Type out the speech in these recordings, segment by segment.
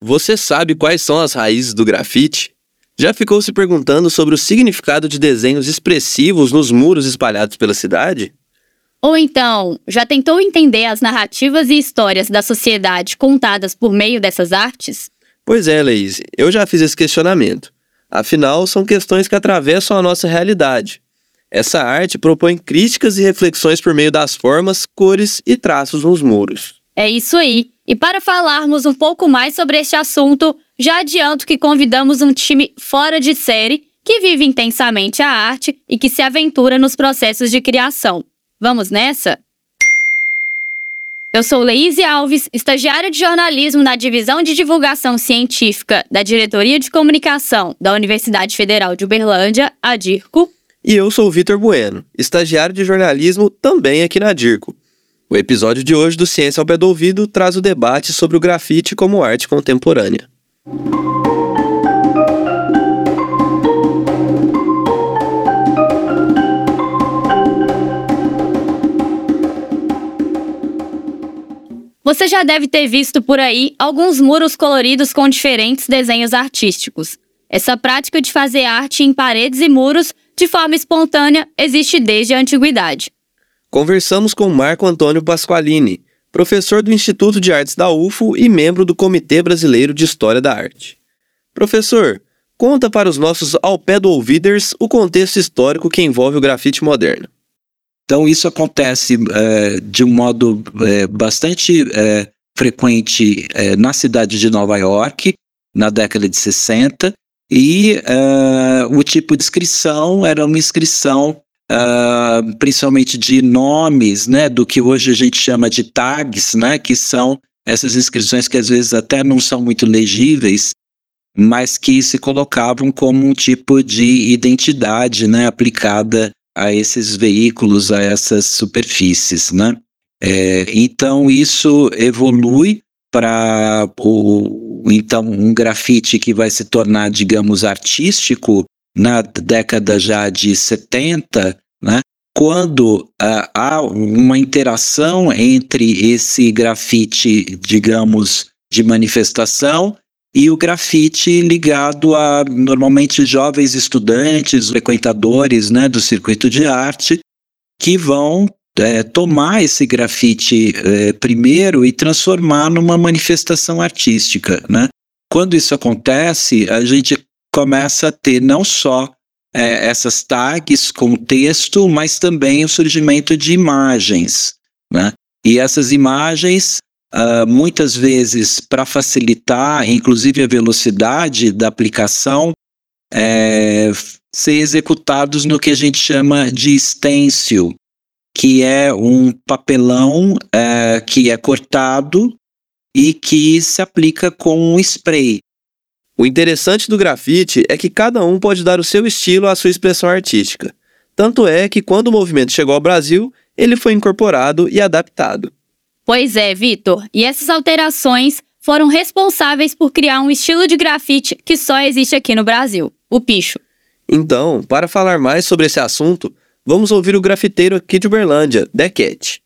Você sabe quais são as raízes do grafite? Já ficou se perguntando sobre o significado de desenhos expressivos nos muros espalhados pela cidade? Ou então, já tentou entender as narrativas e histórias da sociedade contadas por meio dessas artes? Pois é, Leise, eu já fiz esse questionamento. Afinal, são questões que atravessam a nossa realidade. Essa arte propõe críticas e reflexões por meio das formas, cores e traços nos muros. É isso aí. E para falarmos um pouco mais sobre este assunto, já adianto que convidamos um time fora de série que vive intensamente a arte e que se aventura nos processos de criação. Vamos nessa? Eu sou Leise Alves, estagiária de jornalismo na Divisão de Divulgação Científica da Diretoria de Comunicação da Universidade Federal de Uberlândia, a DIRCO. E eu sou Vitor Bueno, estagiário de jornalismo também aqui na DIRCO. O episódio de hoje do Ciência ao Pé do Ouvido traz o debate sobre o grafite como arte contemporânea. Você já deve ter visto por aí alguns muros coloridos com diferentes desenhos artísticos. Essa prática de fazer arte em paredes e muros de forma espontânea existe desde a antiguidade. Conversamos com Marco Antônio Pasqualini, professor do Instituto de Artes da UFO e membro do Comitê Brasileiro de História da Arte. Professor, conta para os nossos ao pé do ouviders o contexto histórico que envolve o grafite moderno. Então, isso acontece é, de um modo é, bastante é, frequente na cidade de Nova York, na década de 60, e o tipo de inscrição era uma inscrição uh, principalmente de nomes, né, do que hoje a gente chama de tags, né, que são essas inscrições que às vezes até não são muito legíveis, mas que se colocavam como um tipo de identidade, né, aplicada a esses veículos, a essas superfícies, né. É, então isso evolui para o então um grafite que vai se tornar, digamos, artístico na década já de 70, né, quando uh, há uma interação entre esse grafite, digamos, de manifestação e o grafite ligado a normalmente jovens estudantes, frequentadores né, do circuito de arte, que vão é, tomar esse grafite é, primeiro e transformar numa manifestação artística. Né? Quando isso acontece, a gente começa a ter não só é, essas tags com texto, mas também o surgimento de imagens. Né? E essas imagens, uh, muitas vezes, para facilitar, inclusive, a velocidade da aplicação, é, ser executados no que a gente chama de stencil, que é um papelão é, que é cortado e que se aplica com um spray. O interessante do grafite é que cada um pode dar o seu estilo à sua expressão artística. Tanto é que quando o movimento chegou ao Brasil, ele foi incorporado e adaptado. Pois é, Vitor. E essas alterações foram responsáveis por criar um estilo de grafite que só existe aqui no Brasil, o picho. Então, para falar mais sobre esse assunto, vamos ouvir o grafiteiro aqui de Uberlândia, Dequete.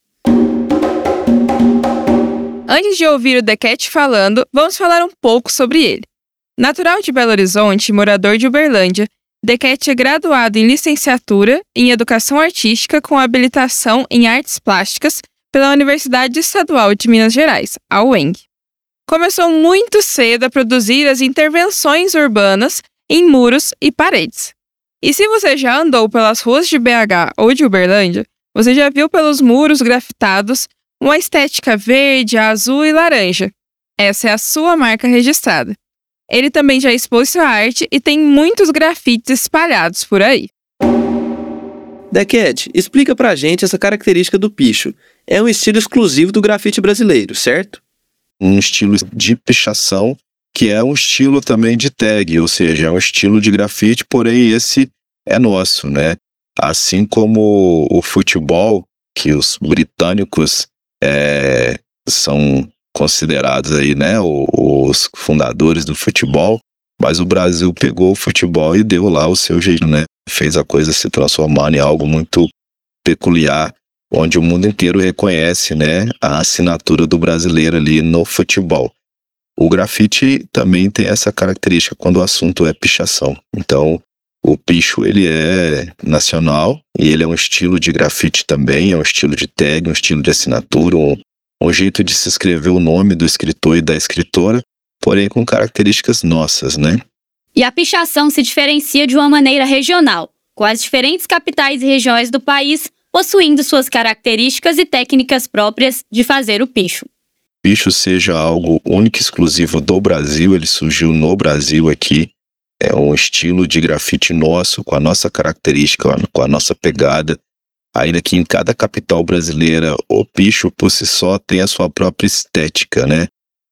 Antes de ouvir o Dequete falando, vamos falar um pouco sobre ele. Natural de Belo Horizonte morador de Uberlândia, Dequete é graduado em licenciatura em Educação Artística com habilitação em Artes Plásticas pela Universidade Estadual de Minas Gerais, a UENG. Começou muito cedo a produzir as intervenções urbanas em muros e paredes. E se você já andou pelas ruas de BH ou de Uberlândia, você já viu pelos muros grafitados uma estética verde, azul e laranja. Essa é a sua marca registrada. Ele também já expôs sua arte e tem muitos grafites espalhados por aí. Dequete, explica pra gente essa característica do picho. É um estilo exclusivo do grafite brasileiro, certo? Um estilo de pichação que é um estilo também de tag, ou seja, é um estilo de grafite, porém esse é nosso, né? Assim como o futebol, que os britânicos é, são considerados aí, né, os fundadores do futebol, mas o Brasil pegou o futebol e deu lá o seu jeito, né? Fez a coisa se transformar em algo muito peculiar, onde o mundo inteiro reconhece, né, a assinatura do brasileiro ali no futebol. O grafite também tem essa característica quando o assunto é pichação. Então, o picho ele é nacional e ele é um estilo de grafite também, é um estilo de tag, um estilo de assinatura, um, um jeito de se escrever o nome do escritor e da escritora, porém com características nossas, né? E a pichação se diferencia de uma maneira regional, com as diferentes capitais e regiões do país possuindo suas características e técnicas próprias de fazer o picho. Picho seja algo único e exclusivo do Brasil, ele surgiu no Brasil aqui. É um estilo de grafite nosso, com a nossa característica, com a nossa pegada. Ainda que em cada capital brasileira, o picho por si só tem a sua própria estética, né?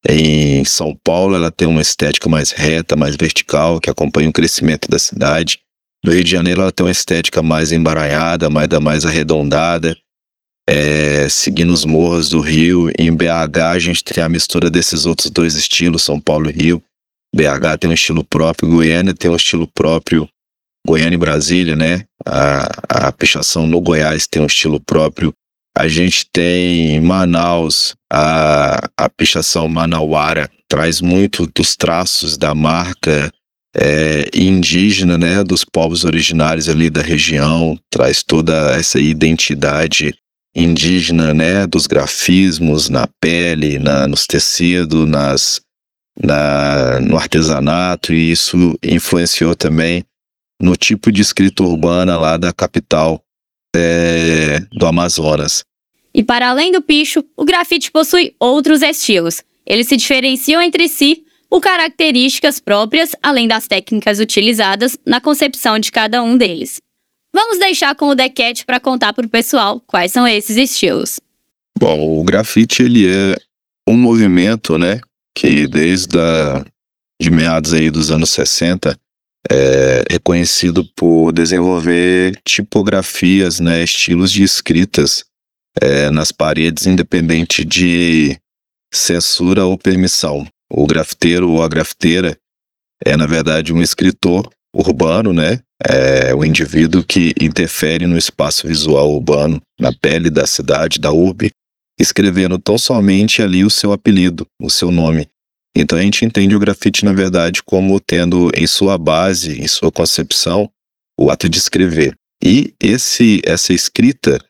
Em São Paulo, ela tem uma estética mais reta, mais vertical, que acompanha o crescimento da cidade. No Rio de Janeiro, ela tem uma estética mais embaralhada, mais, mais arredondada, é, seguindo os morros do Rio. Em BH, a gente tem a mistura desses outros dois estilos, São Paulo e Rio. BH tem um estilo próprio, Goiânia tem um estilo próprio, Goiânia e Brasília, né? A, a pichação no Goiás tem um estilo próprio. A gente tem Manaus, a, a pichação manauara, traz muito dos traços da marca é, indígena, né, dos povos originários ali da região, traz toda essa identidade indígena, né, dos grafismos na pele, na, nos tecidos, nas, na, no artesanato, e isso influenciou também no tipo de escrita urbana lá da capital é, do Amazonas. E para além do picho, o grafite possui outros estilos. Eles se diferenciam entre si por características próprias, além das técnicas utilizadas na concepção de cada um deles. Vamos deixar com o Dequete para contar para o pessoal quais são esses estilos. Bom, o grafite ele é um movimento, né, que desde a, de meados aí dos anos 60 é reconhecido por desenvolver tipografias, né, estilos de escritas é, nas paredes, independente de censura ou permissão. O grafiteiro ou a grafiteira é, na verdade, um escritor urbano, né? É o indivíduo que interfere no espaço visual urbano, na pele da cidade, da urbe, escrevendo tão somente ali o seu apelido, o seu nome. Então a gente entende o grafite, na verdade, como tendo em sua base, em sua concepção, o ato de escrever. E esse essa escrita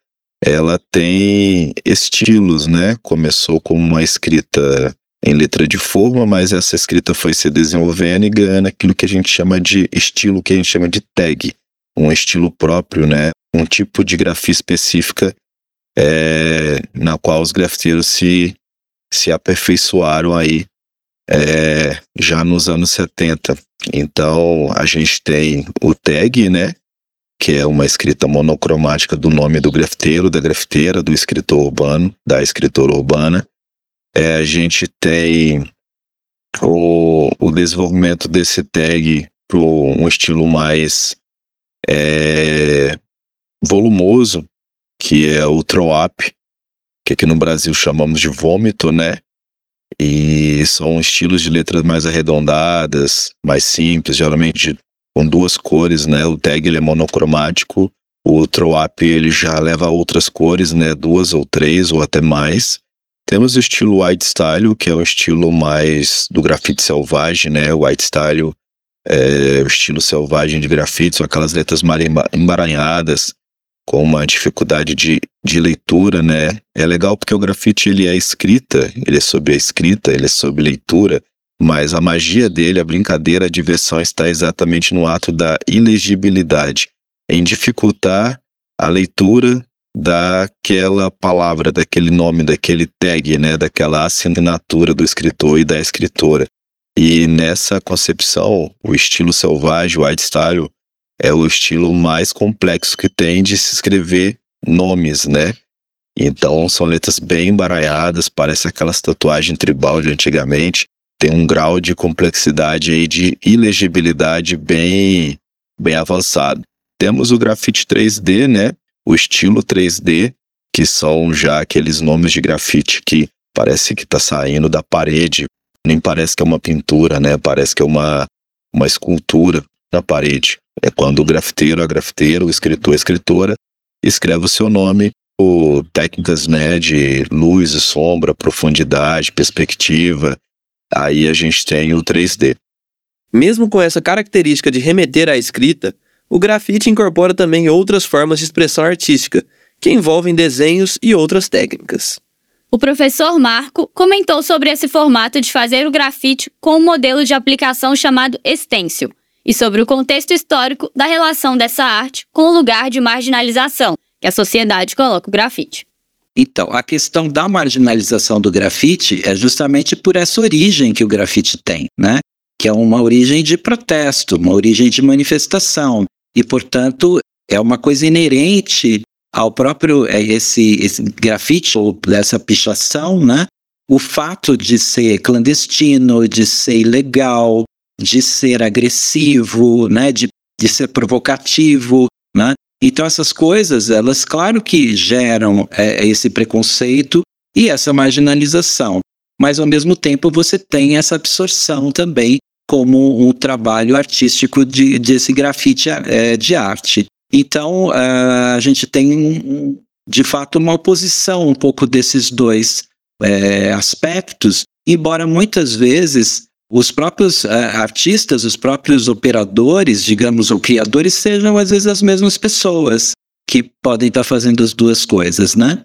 ela tem estilos, né? Começou como uma escrita em letra de forma, mas essa escrita foi se desenvolvendo e ganhando aquilo que a gente chama de estilo, que a gente chama de tag, um estilo próprio, né? Um tipo de grafia específica é, na qual os grafiteiros se, se aperfeiçoaram aí é, já nos anos 70. Então a gente tem o tag, né? que é uma escrita monocromática do nome do grafiteiro, da grafiteira, do escritor urbano, da escritora urbana. É, a gente tem o, o desenvolvimento desse tag para um estilo mais é, volumoso, que é o throw-up, que aqui no Brasil chamamos de vômito, né? E são estilos de letras mais arredondadas, mais simples, geralmente com duas cores, né? O tag ele é monocromático, o throw-up ele já leva outras cores, né? Duas ou três ou até mais. Temos o estilo white style, que é o estilo mais do grafite selvagem, né? White style é o estilo selvagem de grafite, são aquelas letras mal embaranhadas, com uma dificuldade de, de leitura, né? É legal porque o grafite ele é escrita, ele é sobre a escrita, ele é sobre leitura, mas a magia dele, a brincadeira, a diversão está exatamente no ato da ilegibilidade, em dificultar a leitura daquela palavra, daquele nome, daquele tag, né, daquela assinatura do escritor e da escritora. E nessa concepção, o estilo selvagem, o white style, é o estilo mais complexo que tem de se escrever nomes, né? Então são letras bem embaralhadas, parece aquelas tatuagens tribal de antigamente, tem um grau de complexidade aí de ilegibilidade bem, bem avançado. Temos o grafite 3D, né? O estilo 3D, que são já aqueles nomes de grafite que parece que está saindo da parede. Nem parece que é uma pintura, né? Parece que é uma, uma escultura na parede. É quando o grafiteiro, a grafiteira, o escritor, a escritora escreve o seu nome por técnicas né, de luz e sombra, profundidade, perspectiva, aí a gente tem o 3D. Mesmo com essa característica de remeter à escrita, o grafite incorpora também outras formas de expressão artística, que envolvem desenhos e outras técnicas. O professor Marco comentou sobre esse formato de fazer o grafite com um modelo de aplicação chamado stencil e sobre o contexto histórico da relação dessa arte com o lugar de marginalização que a sociedade coloca o grafite. Então, a questão da marginalização do grafite é justamente por essa origem que o grafite tem, né? Que é uma origem de protesto, uma origem de manifestação e, portanto, é uma coisa inerente ao próprio é, esse, esse grafite ou dessa pichação, né? O fato de ser clandestino, de ser ilegal, de ser agressivo, né? De, de ser provocativo, né? Então essas coisas, elas claro que geram é, esse preconceito e essa marginalização, mas ao mesmo tempo você tem essa absorção também como um trabalho artístico de, desse grafite é, de arte. Então, uh, a gente tem, de fato, uma oposição um pouco desses dois é, aspectos, embora muitas vezes os próprios uh, artistas, os próprios operadores, digamos, ou criadores, sejam às vezes as mesmas pessoas que podem estar fazendo as duas coisas, né?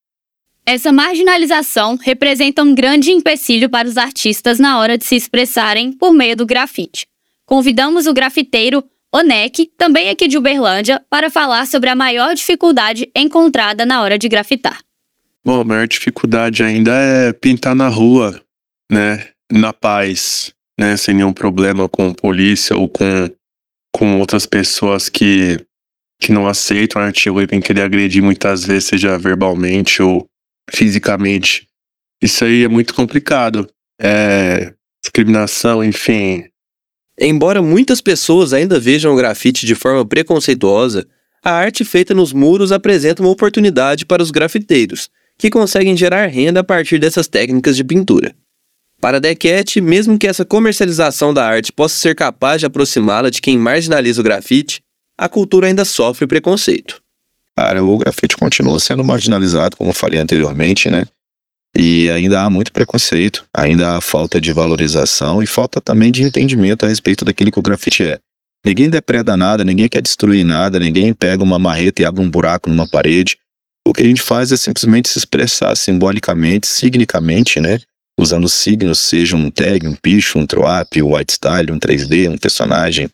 Essa marginalização representa um grande empecilho para os artistas na hora de se expressarem por meio do grafite. Convidamos o grafiteiro ONEC, também aqui de Uberlândia, para falar sobre a maior dificuldade encontrada na hora de grafitar. Bom, a maior dificuldade ainda é pintar na rua, né? Na paz, né? Sem nenhum problema com polícia ou com, com outras pessoas que, que não aceitam o artigo e vêm querer agredir muitas vezes, seja verbalmente ou fisicamente. Isso aí é muito complicado. É, discriminação, enfim, Embora muitas pessoas ainda vejam o grafite de forma preconceituosa, a arte feita nos muros apresenta uma oportunidade para os grafiteiros, que conseguem gerar renda a partir dessas técnicas de pintura. Para Dequette, mesmo que essa comercialização da arte possa ser capaz de aproximá-la de quem marginaliza o grafite, a cultura ainda sofre preconceito. Cara, o grafite continua sendo marginalizado, como falei anteriormente, né? E ainda há muito preconceito, ainda há falta de valorização e falta também de entendimento a respeito daquilo que o grafite é. Ninguém depreda nada, ninguém quer destruir nada, ninguém pega uma marreta e abre um buraco numa parede. O que a gente faz é simplesmente se expressar simbolicamente, signicamente, né? Usando signos, seja um tag, um picho, um troap, um white style, um 3D, um personagem,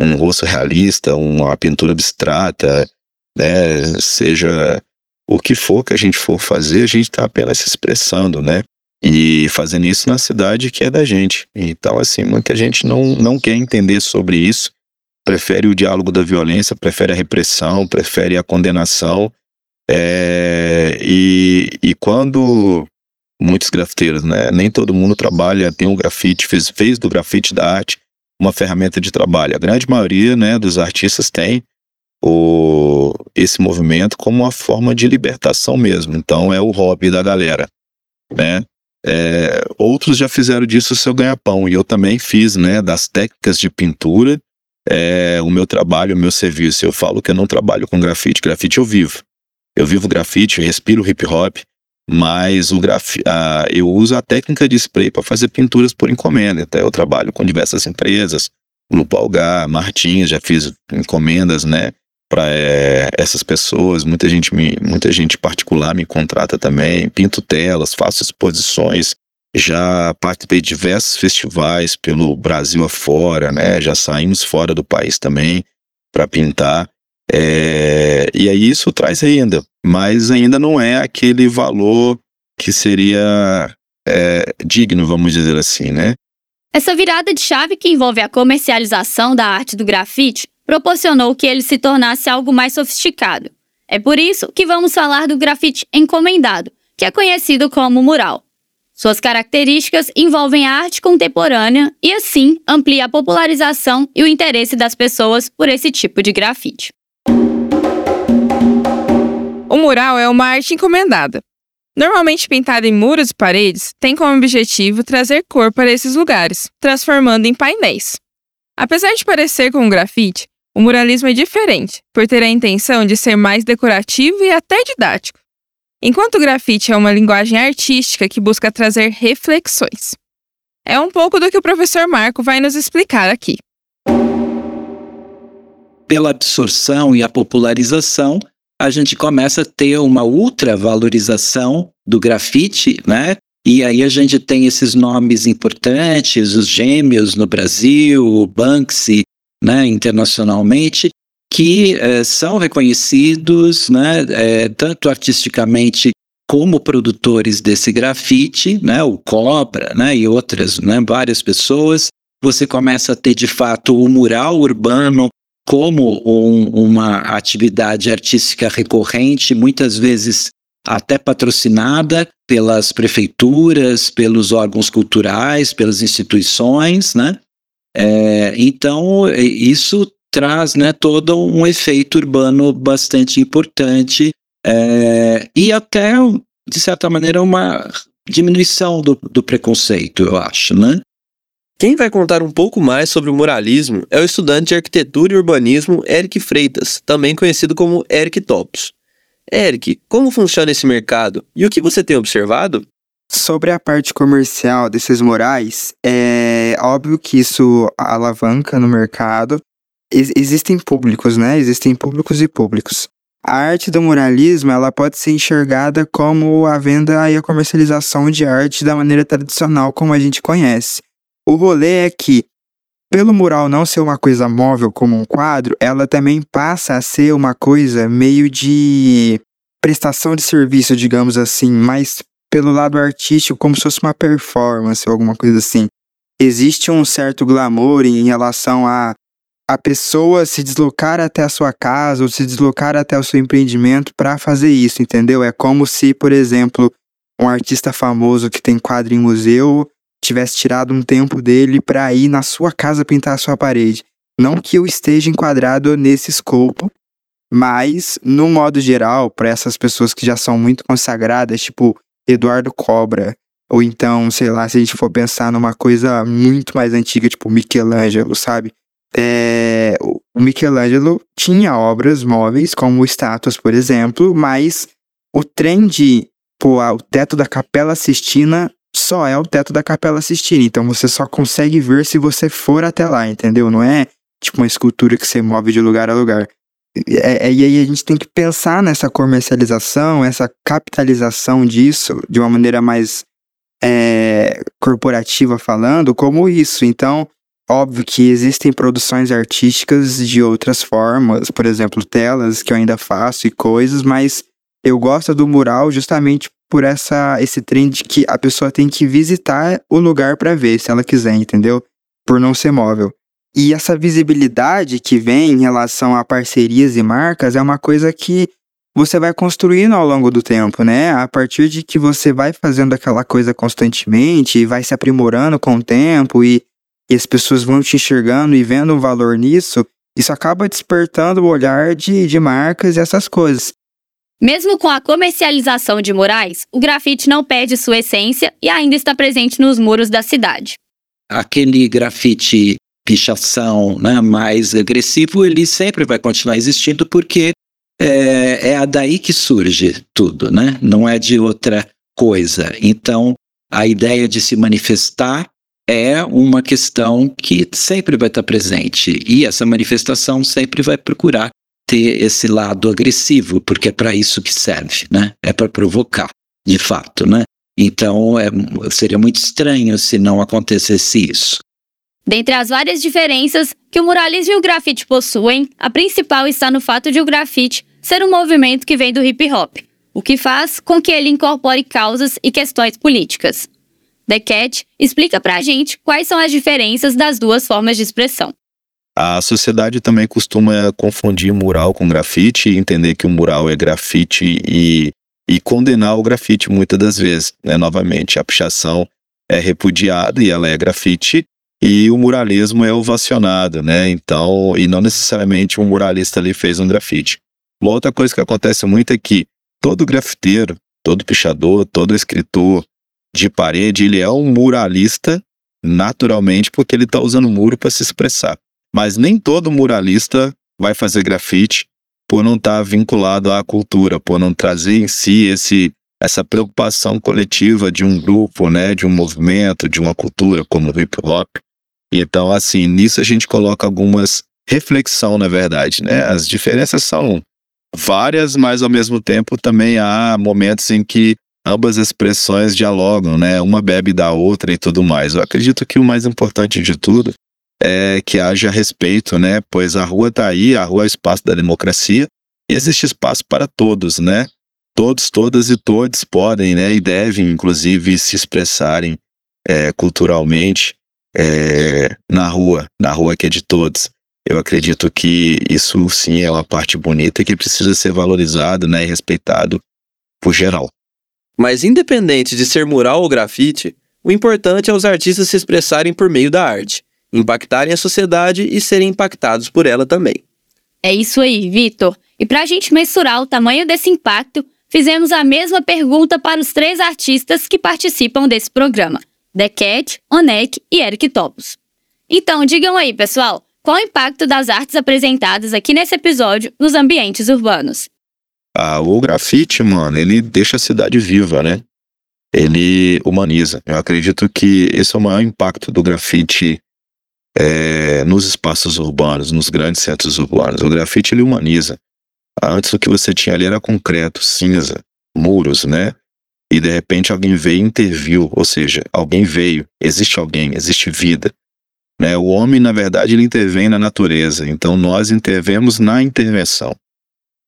um rosto realista, uma pintura abstrata, né? Seja o que for que a gente for fazer, a gente está apenas se expressando, né? E fazendo isso na cidade que é da gente. Então, assim, muita gente não, não quer entender sobre isso, prefere o diálogo da violência, prefere a repressão, prefere a condenação. É, e, e quando muitos grafiteiros, né? Nem todo mundo trabalha, tem um grafite, fez, fez do grafite da arte uma ferramenta de trabalho. A grande maioria, né, dos artistas tem, o, esse movimento como uma forma de libertação mesmo. Então é o hobby da galera, né? É, outros já fizeram disso o seu ganha-pão e eu também fiz, né? Das técnicas de pintura, é, o meu trabalho, o meu serviço. Eu falo que eu não trabalho com grafite, grafite eu vivo. Eu vivo grafite, eu respiro hip hop, mas o graf... Ah, eu uso a técnica de spray para fazer pinturas por encomenda. Então eu trabalho com diversas empresas, Lupo Algar, Martins, já fiz encomendas, né? para é, essas pessoas. Muita gente, me, muita gente particular me contrata também. Pinto telas, faço exposições. Já participei de diversos festivais pelo Brasil afora, né? Já saímos fora do país também para pintar. É, e aí isso traz renda, mas ainda não é aquele valor que seria é, digno, vamos dizer assim, né? Essa virada de chave que envolve a comercialização da arte do grafite proporcionou que ele se tornasse algo mais sofisticado. É por isso que vamos falar do grafite encomendado, que é conhecido como mural. Suas características envolvem a arte contemporânea e, assim, amplia a popularização e o interesse das pessoas por esse tipo de grafite. O mural é uma arte encomendada. Normalmente pintada em muros e paredes, tem como objetivo trazer cor para esses lugares, transformando em painéis. Apesar de parecer com um grafite, o muralismo é diferente, por ter a intenção de ser mais decorativo e até didático. Enquanto o grafite é uma linguagem artística que busca trazer reflexões. É um pouco do que o professor Marco vai nos explicar aqui. Pela absorção e a popularização, a gente começa a ter uma ultravalorização do grafite, né? E aí a gente tem esses nomes importantes, os gêmeos no Brasil, o Banksy, né, internacionalmente, que eh, são reconhecidos, né, eh, tanto artisticamente como produtores desse grafite, né, o Cobra, né, e outras, né, várias pessoas. Você começa a ter de fato o mural urbano como um, uma atividade artística recorrente, muitas vezes até patrocinada pelas prefeituras, pelos órgãos culturais, pelas instituições, né? É, então isso traz, né, todo um efeito urbano bastante importante é, e até de certa maneira uma diminuição do, do preconceito, eu acho, né? Quem vai contar um pouco mais sobre o muralismo é o estudante de arquitetura e urbanismo Eric Freitas, também conhecido como Eric Topos. Eric, como funciona esse mercado e o que você tem observado? Sobre a parte comercial desses murais, é óbvio que isso alavanca no mercado. Ex existem públicos, né? Existem públicos e públicos. A arte do muralismo ela pode ser enxergada como a venda e a comercialização de arte da maneira tradicional como a gente conhece. O rolê é que, pelo mural não ser uma coisa móvel como um quadro, ela também passa a ser uma coisa meio de prestação de serviço, digamos assim, mas pelo lado artístico, como se fosse uma performance ou alguma coisa assim. Existe um certo glamour em relação a a pessoa se deslocar até a sua casa ou se deslocar até o seu empreendimento para fazer isso, entendeu? É como se, por exemplo, um artista famoso que tem quadro em museu tivesse tirado um tempo dele para ir na sua casa pintar a sua parede. Não que eu esteja enquadrado nesse escopo, mas no modo geral, para essas pessoas que já são muito consagradas, tipo Eduardo Cobra, ou então, sei lá, se a gente for pensar numa coisa muito mais antiga, tipo Michelangelo, sabe? É, o Michelangelo tinha obras móveis, como estátuas, por exemplo, mas o trem de pô, o teto da Capela Sistina só é o teto da Capela Sistina. Então você só consegue ver se você for até lá, entendeu? Não é tipo uma escultura que você move de lugar a lugar. É, é, e aí a gente tem que pensar nessa comercialização, essa capitalização disso de uma maneira mais é, corporativa falando, como isso. Então, óbvio que existem produções artísticas de outras formas, por exemplo, telas que eu ainda faço e coisas, mas eu gosto do mural justamente por essa esse trem de que a pessoa tem que visitar o lugar para ver, se ela quiser, entendeu? Por não ser móvel. E essa visibilidade que vem em relação a parcerias e marcas é uma coisa que você vai construindo ao longo do tempo, né? A partir de que você vai fazendo aquela coisa constantemente e vai se aprimorando com o tempo e, e as pessoas vão te enxergando e vendo um valor nisso, isso acaba despertando o olhar de, de marcas e essas coisas. Mesmo com a comercialização de murais, o grafite não perde sua essência e ainda está presente nos muros da cidade. Aquele grafite pichação né, mais agressivo, ele sempre vai continuar existindo porque é, é daí que surge tudo, né? não é de outra coisa. Então, a ideia de se manifestar é uma questão que sempre vai estar presente e essa manifestação sempre vai procurar ter esse lado agressivo, porque é para isso que serve, né? É para provocar, de fato, né? Então, é, seria muito estranho se não acontecesse isso. Dentre as várias diferenças que o muralismo e o grafite possuem, a principal está no fato de o grafite ser um movimento que vem do hip hop, o que faz com que ele incorpore causas e questões políticas. The Cat explica pra gente quais são as diferenças das duas formas de expressão. A sociedade também costuma confundir mural com grafite, entender que o mural é grafite e, e condenar o grafite muitas das vezes. Né? Novamente, a pichação é repudiada e ela é grafite, e o muralismo é ovacionado, né? Então, e não necessariamente um muralista ali fez um grafite. Uma outra coisa que acontece muito é que todo grafiteiro, todo pichador, todo escritor de parede, ele é um muralista naturalmente porque ele está usando o muro para se expressar. Mas nem todo muralista vai fazer grafite por não estar tá vinculado à cultura, por não trazer em si esse essa preocupação coletiva de um grupo, né, de um movimento, de uma cultura como o hip hop. Então, assim, nisso a gente coloca algumas reflexão, na verdade, né? As diferenças são várias, mas ao mesmo tempo também há momentos em que ambas expressões dialogam, né? Uma bebe da outra e tudo mais. Eu acredito que o mais importante de tudo é que haja respeito, né? Pois a rua está aí, a rua é o espaço da democracia e existe espaço para todos, né? Todos, todas e todos podem, né? E devem, inclusive, se expressarem é, culturalmente é, na rua, na rua que é de todos. Eu acredito que isso sim é uma parte bonita que precisa ser valorizado, né, e respeitado por geral. Mas independente de ser mural ou grafite, o importante é os artistas se expressarem por meio da arte, impactarem a sociedade e serem impactados por ela também. É isso aí, Vitor. E para a gente mensurar o tamanho desse impacto, fizemos a mesma pergunta para os três artistas que participam desse programa: Decat, Onek e Eric Topos. Então, digam aí, pessoal, qual o impacto das artes apresentadas aqui nesse episódio nos ambientes urbanos? Ah, o grafite, mano, ele deixa a cidade viva, né? Ele humaniza. Eu acredito que esse é o maior impacto do grafite é, nos espaços urbanos, nos grandes centros urbanos. O grafite ele humaniza. Antes o que você tinha ali era concreto, cinza, muros, né? E de repente alguém veio e interviu, ou seja, alguém veio, existe alguém, existe vida. Né? O homem, na verdade, ele intervém na natureza, então nós intervemos na intervenção.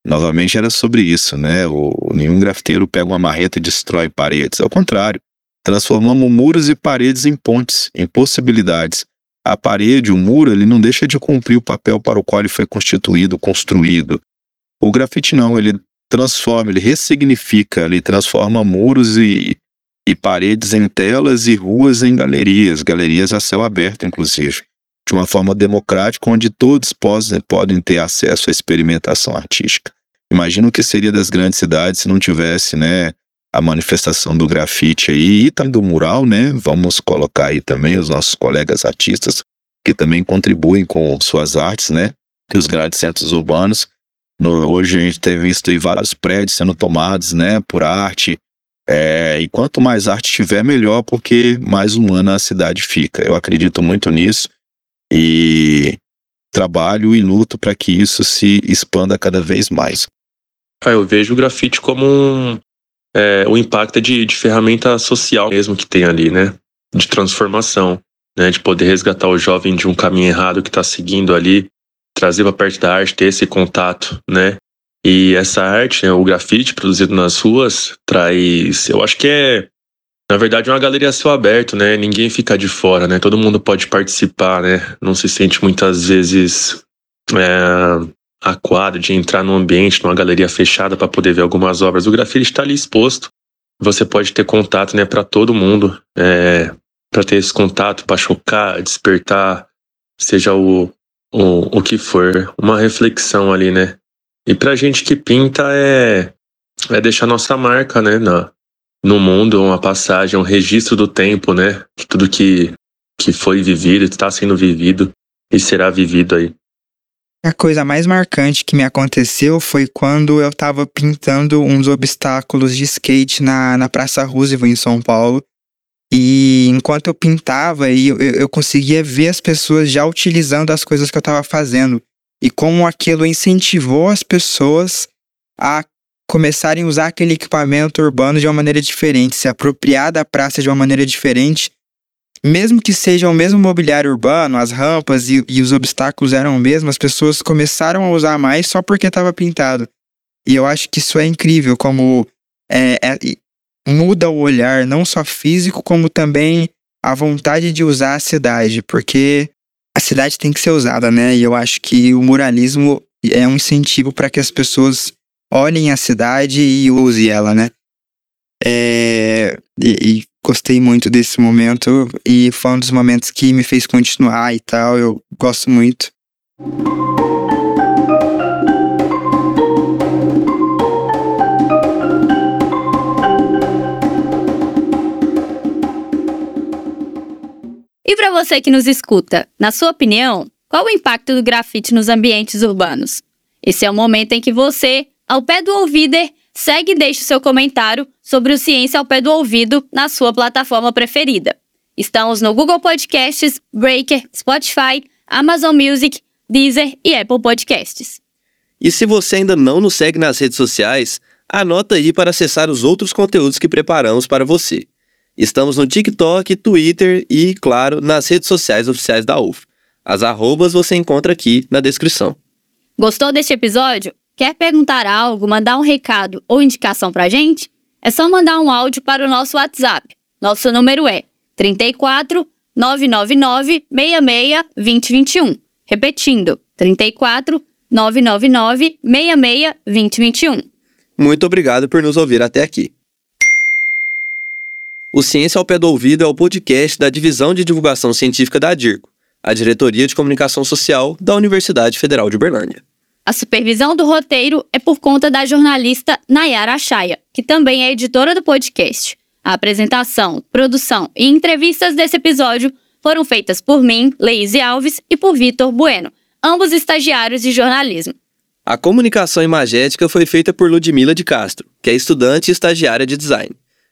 Novamente era sobre isso, né? O, nenhum grafiteiro pega uma marreta e destrói paredes. Ao contrário, transformamos muros e paredes em pontes, em possibilidades. A parede, o muro, ele não deixa de cumprir o papel para o qual ele foi constituído, construído. O grafite não, ele transforma, ele ressignifica, ele transforma muros e, e paredes em telas e ruas em galerias, galerias a céu aberto, inclusive, de uma forma democrática, onde todos podem, podem ter acesso à experimentação artística. Imagina o que seria das grandes cidades se não tivesse, né, a manifestação do grafite aí e também do mural, né? Vamos colocar aí também os nossos colegas artistas que também contribuem com suas artes, né? Que os grandes centros urbanos. No, hoje a gente tem visto aí vários prédios sendo tomados, né, por arte, é, e quanto mais arte tiver, melhor, porque mais humana a cidade fica. Eu acredito muito nisso e trabalho e luto para que isso se expanda cada vez mais. Ah, eu vejo o grafite como um, é, o impacto de, de ferramenta social mesmo que tem ali, né? De transformação, né? De poder resgatar o jovem de um caminho errado que está seguindo ali, trazer para perto da arte, ter esse contato, né? E essa arte, né, o grafite produzido nas ruas, traz. Eu acho que é, na verdade, uma galeria a céu aberto, né? Ninguém fica de fora, né? Todo mundo pode participar, né? Não se sente muitas vezes é, aquado de entrar num ambiente, numa galeria fechada para poder ver algumas obras. O grafite está ali exposto. Você pode ter contato, né, para todo mundo, é, para ter esse contato, para chocar, despertar, seja o, o, o que for, uma reflexão ali, né? E pra gente que pinta é, é deixar nossa marca, né, na, no mundo, uma passagem, um registro do tempo, né, de tudo que, que foi vivido, está sendo vivido e será vivido aí. A coisa mais marcante que me aconteceu foi quando eu estava pintando uns obstáculos de skate na, na Praça Roosevelt, em São Paulo. E enquanto eu pintava, eu, eu conseguia ver as pessoas já utilizando as coisas que eu estava fazendo e como aquilo incentivou as pessoas a começarem a usar aquele equipamento urbano de uma maneira diferente, se apropriar da praça de uma maneira diferente, mesmo que seja o mesmo mobiliário urbano, as rampas e, e os obstáculos eram o mesmo, as pessoas começaram a usar mais só porque estava pintado. E eu acho que isso é incrível, como é, é, muda o olhar, não só físico, como também a vontade de usar a cidade, porque a cidade tem que ser usada, né? E eu acho que o muralismo é um incentivo para que as pessoas olhem a cidade e usem ela, né? É, e, e, gostei muito desse momento e foi um dos momentos que me fez continuar e tal. Eu gosto muito. E para você que nos escuta, na sua opinião, qual o impacto do grafite nos ambientes urbanos? Esse é o momento em que você, ao pé do ouvider, segue e deixe seu comentário sobre o Ciência ao Pé do Ouvido na sua plataforma preferida. Estamos no Google Podcasts, Breaker, Spotify, Amazon Music, Deezer e Apple Podcasts. E se você ainda não nos segue nas redes sociais, anota aí para acessar os outros conteúdos que preparamos para você. Estamos no TikTok, Twitter e, claro, nas redes sociais oficiais da UF. As arrobas você encontra aqui na descrição. Gostou deste episódio? Quer perguntar algo, mandar um recado ou indicação pra gente? É só mandar um áudio para o nosso WhatsApp. Nosso número é 34 999 66 2021. Repetindo, 34 999 66 2021. Muito obrigado por nos ouvir até aqui. O Ciência ao Pé do Ouvido é o podcast da Divisão de Divulgação Científica da ADIRCO, a Diretoria de Comunicação Social da Universidade Federal de Uberlândia. A supervisão do roteiro é por conta da jornalista Nayara Achaia, que também é editora do podcast. A apresentação, produção e entrevistas desse episódio foram feitas por mim, Leise Alves, e por Vitor Bueno, ambos estagiários de jornalismo. A comunicação imagética foi feita por Ludmila de Castro, que é estudante e estagiária de design.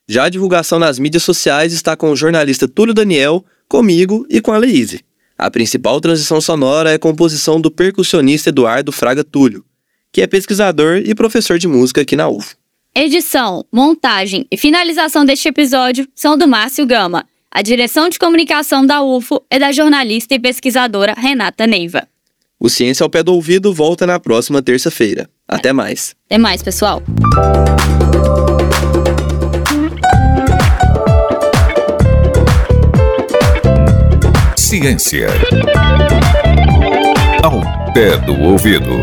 Já a divulgação nas mídias sociais está com o jornalista Túlio Daniel, comigo e com a Leise. A principal transição sonora é a composição do percussionista Eduardo Fraga Túlio, que é pesquisador e professor de música aqui na UF. Edição, montagem e finalização deste episódio são do Márcio Gama. A direção de comunicação da UFO é da jornalista e pesquisadora Renata Neiva. O Ciência ao Pé do Ouvido volta na próxima terça-feira. Até mais. Até mais, pessoal. Ciência ao pé do ouvido.